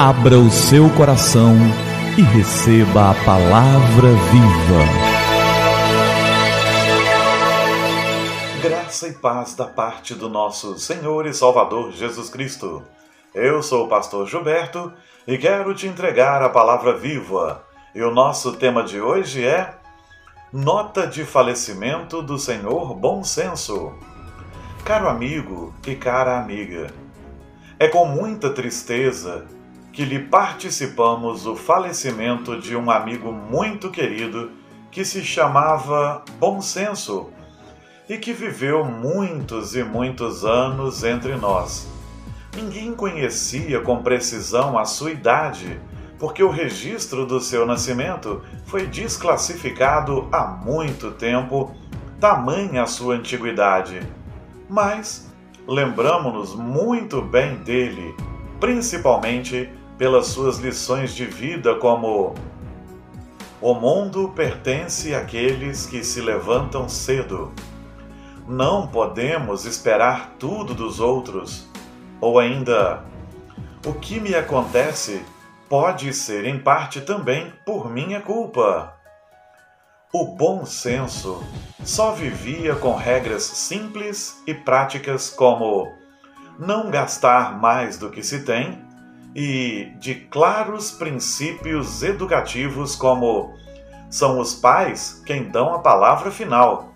Abra o seu coração e receba a palavra viva. Graça e paz da parte do nosso Senhor e Salvador Jesus Cristo. Eu sou o pastor Gilberto e quero te entregar a palavra viva. E o nosso tema de hoje é Nota de falecimento do Senhor Bom Senso. Caro amigo e cara amiga, é com muita tristeza que lhe participamos o falecimento de um amigo muito querido que se chamava Bom Senso e que viveu muitos e muitos anos entre nós. Ninguém conhecia com precisão a sua idade porque o registro do seu nascimento foi desclassificado há muito tempo, tamanha a sua antiguidade. Mas lembramos-nos muito bem dele, principalmente pelas suas lições de vida, como: O mundo pertence àqueles que se levantam cedo. Não podemos esperar tudo dos outros. Ou ainda, o que me acontece pode ser em parte também por minha culpa. O bom senso só vivia com regras simples e práticas como não gastar mais do que se tem e de claros princípios educativos como são os pais quem dão a palavra final.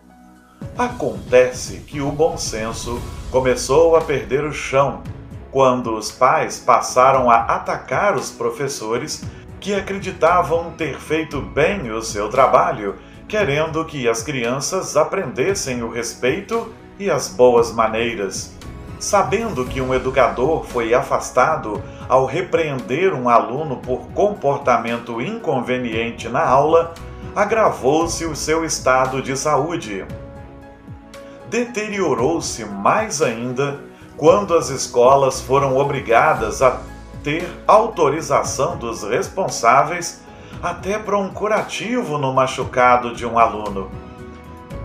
Acontece que o bom senso começou a perder o chão quando os pais passaram a atacar os professores que acreditavam ter feito bem o seu trabalho, querendo que as crianças aprendessem o respeito e as boas maneiras. Sabendo que um educador foi afastado ao repreender um aluno por comportamento inconveniente na aula, agravou-se o seu estado de saúde. Deteriorou-se mais ainda quando as escolas foram obrigadas a ter autorização dos responsáveis até para um curativo no machucado de um aluno.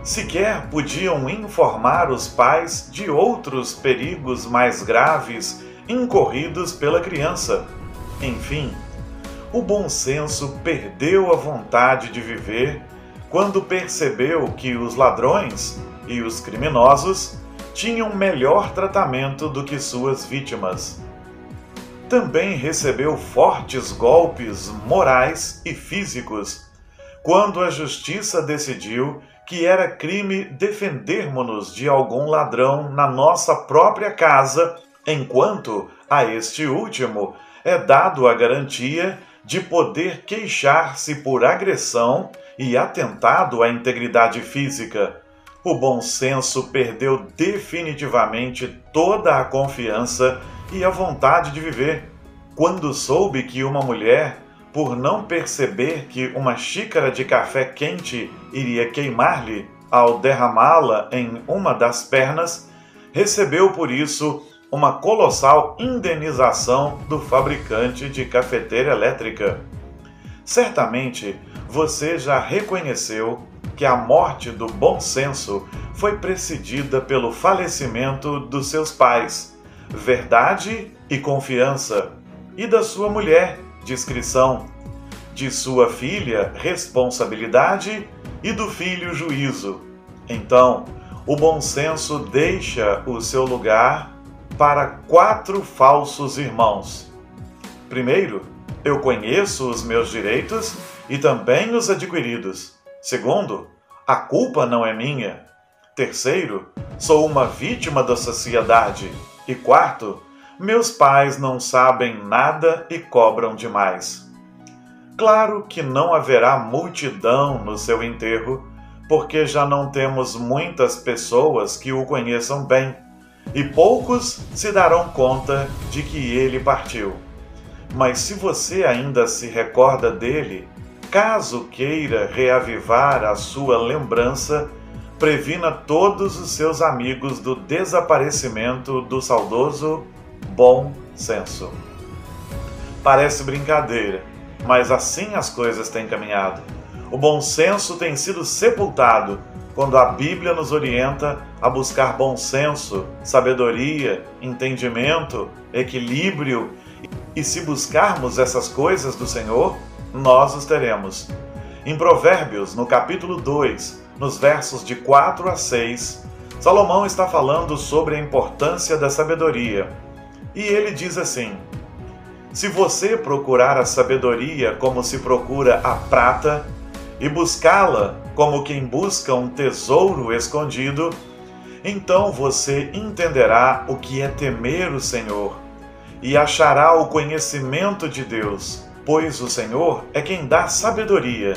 Sequer podiam informar os pais de outros perigos mais graves incorridos pela criança. Enfim, o bom senso perdeu a vontade de viver quando percebeu que os ladrões e os criminosos tinham melhor tratamento do que suas vítimas. Também recebeu fortes golpes morais e físicos quando a justiça decidiu que era crime defendermos-nos de algum ladrão na nossa própria casa, enquanto a este último é dado a garantia de poder queixar-se por agressão e atentado à integridade física o bom senso perdeu definitivamente toda a confiança e a vontade de viver. Quando soube que uma mulher, por não perceber que uma xícara de café quente iria queimar-lhe ao derramá-la em uma das pernas, recebeu por isso uma colossal indenização do fabricante de cafeteira elétrica. Certamente você já reconheceu que a morte do bom senso foi precedida pelo falecimento dos seus pais, verdade e confiança, e da sua mulher, discrição, de sua filha, responsabilidade e do filho, juízo. Então, o bom senso deixa o seu lugar para quatro falsos irmãos. Primeiro, eu conheço os meus direitos e também os adquiridos. Segundo, a culpa não é minha. Terceiro, sou uma vítima da sociedade. E quarto, meus pais não sabem nada e cobram demais. Claro que não haverá multidão no seu enterro, porque já não temos muitas pessoas que o conheçam bem, e poucos se darão conta de que ele partiu. Mas se você ainda se recorda dele, Caso queira reavivar a sua lembrança, previna todos os seus amigos do desaparecimento do saudoso bom senso. Parece brincadeira, mas assim as coisas têm caminhado. O bom senso tem sido sepultado quando a Bíblia nos orienta a buscar bom senso, sabedoria, entendimento, equilíbrio E se buscarmos essas coisas do Senhor, nós os teremos. Em Provérbios, no capítulo 2, nos versos de 4 a 6, Salomão está falando sobre a importância da sabedoria. E ele diz assim: Se você procurar a sabedoria como se procura a prata, e buscá-la como quem busca um tesouro escondido, então você entenderá o que é temer o Senhor e achará o conhecimento de Deus, pois o Senhor é quem dá sabedoria.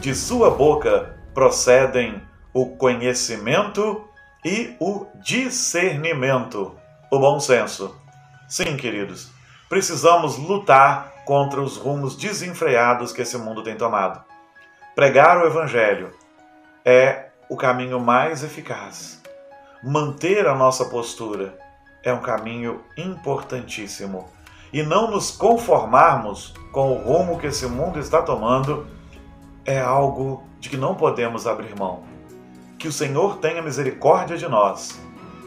De sua boca procedem o conhecimento e o discernimento, o bom senso. Sim, queridos, precisamos lutar contra os rumos desenfreados que esse mundo tem tomado. Pregar o Evangelho é o caminho mais eficaz. Manter a nossa postura é um caminho importantíssimo. E não nos conformarmos com o rumo que esse mundo está tomando é algo de que não podemos abrir mão. Que o Senhor tenha misericórdia de nós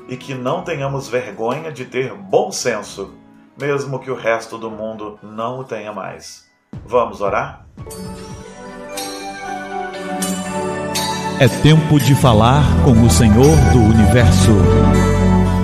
e que não tenhamos vergonha de ter bom senso, mesmo que o resto do mundo não o tenha mais. Vamos orar? É tempo de falar com o Senhor do universo.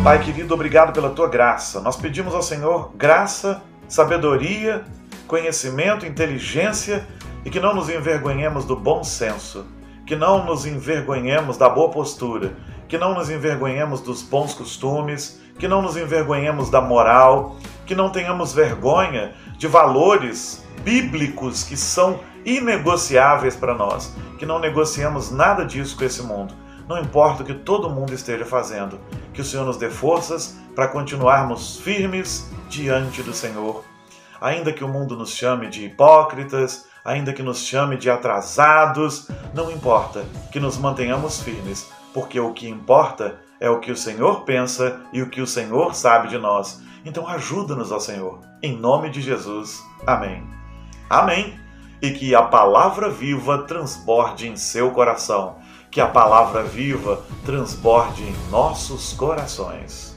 Pai querido, obrigado pela tua graça. Nós pedimos ao Senhor graça, sabedoria, conhecimento, inteligência e que não nos envergonhemos do bom senso, que não nos envergonhemos da boa postura, que não nos envergonhemos dos bons costumes, que não nos envergonhemos da moral, que não tenhamos vergonha de valores bíblicos que são inegociáveis para nós, que não negociamos nada disso com esse mundo não importa o que todo mundo esteja fazendo, que o Senhor nos dê forças para continuarmos firmes diante do Senhor. Ainda que o mundo nos chame de hipócritas, ainda que nos chame de atrasados, não importa, que nos mantenhamos firmes, porque o que importa é o que o Senhor pensa e o que o Senhor sabe de nós. Então ajuda-nos, ó Senhor. Em nome de Jesus. Amém. Amém. E que a palavra viva transborde em seu coração que a palavra viva transborde em nossos corações.